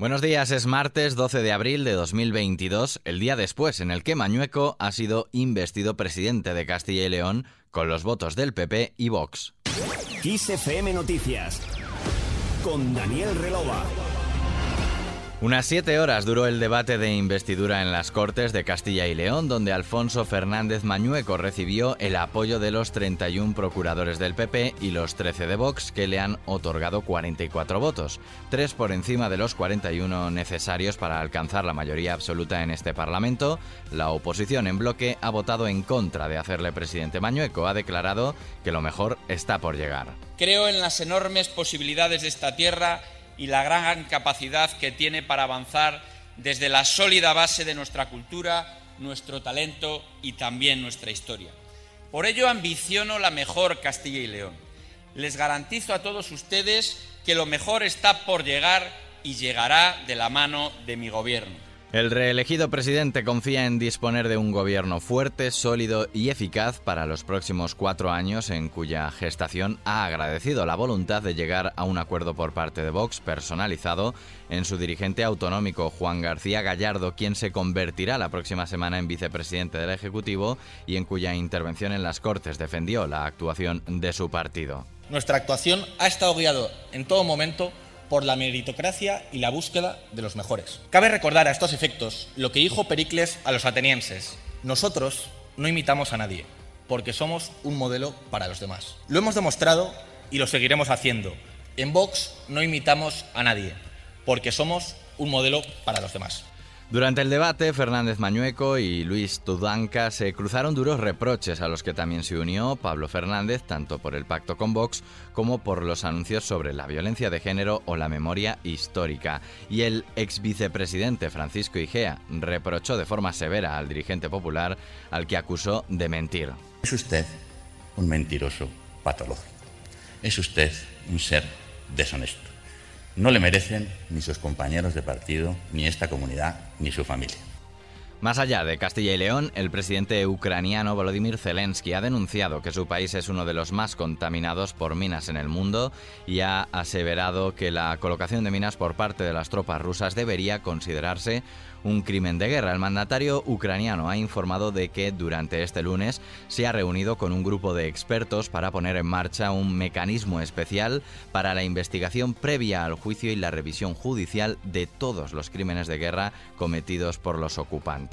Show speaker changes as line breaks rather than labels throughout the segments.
Buenos días, es martes 12 de abril de 2022, el día después en el que Mañueco ha sido investido presidente de Castilla y León con los votos del PP y Vox.
XFM Noticias con Daniel Relova.
Unas siete horas duró el debate de investidura en las Cortes de Castilla y León, donde Alfonso Fernández Mañueco recibió el apoyo de los 31 procuradores del PP y los 13 de Vox, que le han otorgado 44 votos, tres por encima de los 41 necesarios para alcanzar la mayoría absoluta en este Parlamento. La oposición en bloque ha votado en contra de hacerle presidente Mañueco. Ha declarado que lo mejor está por llegar.
Creo en las enormes posibilidades de esta tierra y la gran capacidad que tiene para avanzar desde la sólida base de nuestra cultura, nuestro talento y también nuestra historia. Por ello ambiciono la mejor Castilla y León. Les garantizo a todos ustedes que lo mejor está por llegar y llegará de la mano de mi gobierno.
El reelegido presidente confía en disponer de un gobierno fuerte, sólido y eficaz para los próximos cuatro años, en cuya gestación ha agradecido la voluntad de llegar a un acuerdo por parte de Vox personalizado en su dirigente autonómico Juan García Gallardo, quien se convertirá la próxima semana en vicepresidente del Ejecutivo y en cuya intervención en las Cortes defendió la actuación de su partido.
Nuestra actuación ha estado guiado en todo momento por la meritocracia y la búsqueda de los mejores. Cabe recordar a estos efectos lo que dijo Pericles a los atenienses. Nosotros no imitamos a nadie, porque somos un modelo para los demás. Lo hemos demostrado y lo seguiremos haciendo. En Vox no imitamos a nadie, porque somos un modelo para los demás.
Durante el debate, Fernández Mañueco y Luis Tudanca se cruzaron duros reproches a los que también se unió Pablo Fernández, tanto por el pacto con Vox como por los anuncios sobre la violencia de género o la memoria histórica. Y el ex vicepresidente Francisco Igea reprochó de forma severa al dirigente popular al que acusó de mentir.
Es usted un mentiroso patológico. Es usted un ser deshonesto. No le merecen ni sus compañeros de partido, ni esta comunidad, ni su familia.
Más allá de Castilla y León, el presidente ucraniano Volodymyr Zelensky ha denunciado que su país es uno de los más contaminados por minas en el mundo y ha aseverado que la colocación de minas por parte de las tropas rusas debería considerarse un crimen de guerra. El mandatario ucraniano ha informado de que durante este lunes se ha reunido con un grupo de expertos para poner en marcha un mecanismo especial para la investigación previa al juicio y la revisión judicial de todos los crímenes de guerra cometidos por los ocupantes.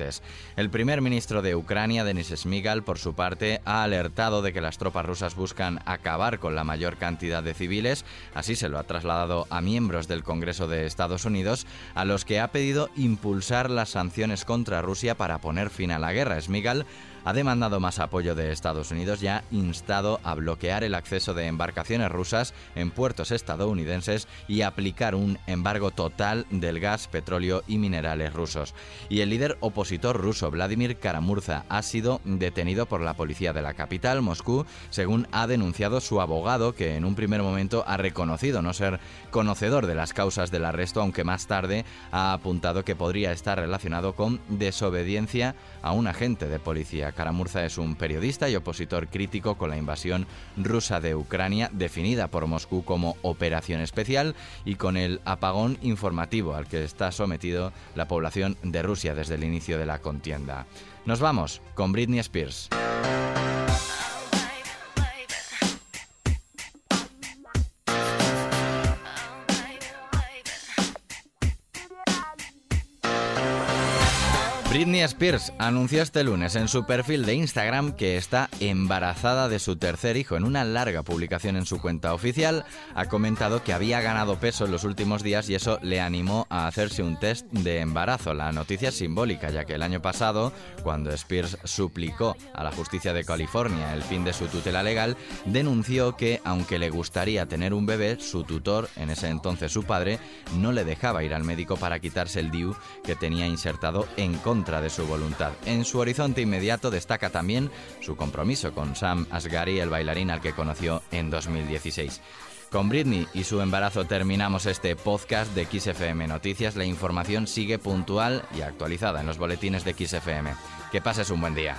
El primer ministro de Ucrania, Denis Smigal, por su parte, ha alertado de que las tropas rusas buscan acabar con la mayor cantidad de civiles, así se lo ha trasladado a miembros del Congreso de Estados Unidos, a los que ha pedido impulsar las sanciones contra Rusia para poner fin a la guerra. Smigal ha demandado más apoyo de Estados Unidos y ha instado a bloquear el acceso de embarcaciones rusas en puertos estadounidenses y aplicar un embargo total del gas, petróleo y minerales rusos. Y el líder opositor ruso Vladimir Karamurza ha sido detenido por la policía de la capital, Moscú, según ha denunciado su abogado, que en un primer momento ha reconocido no ser conocedor de las causas del arresto, aunque más tarde ha apuntado que podría estar relacionado con desobediencia a un agente de policía. Karamurza es un periodista y opositor crítico con la invasión rusa de Ucrania, definida por Moscú como operación especial, y con el apagón informativo al que está sometido la población de Rusia desde el inicio de la contienda. Nos vamos con Britney Spears. Britney Spears anunció este lunes en su perfil de Instagram que está embarazada de su tercer hijo. En una larga publicación en su cuenta oficial ha comentado que había ganado peso en los últimos días y eso le animó a hacerse un test de embarazo. La noticia es simbólica ya que el año pasado, cuando Spears suplicó a la justicia de California el fin de su tutela legal, denunció que aunque le gustaría tener un bebé, su tutor, en ese entonces su padre, no le dejaba ir al médico para quitarse el DIU que tenía insertado en de su voluntad. En su horizonte inmediato destaca también su compromiso con Sam Asghari, el bailarín al que conoció en 2016. Con Britney y su embarazo terminamos este podcast de XFM Noticias. La información sigue puntual y actualizada en los boletines de XFM. Que pases un buen día.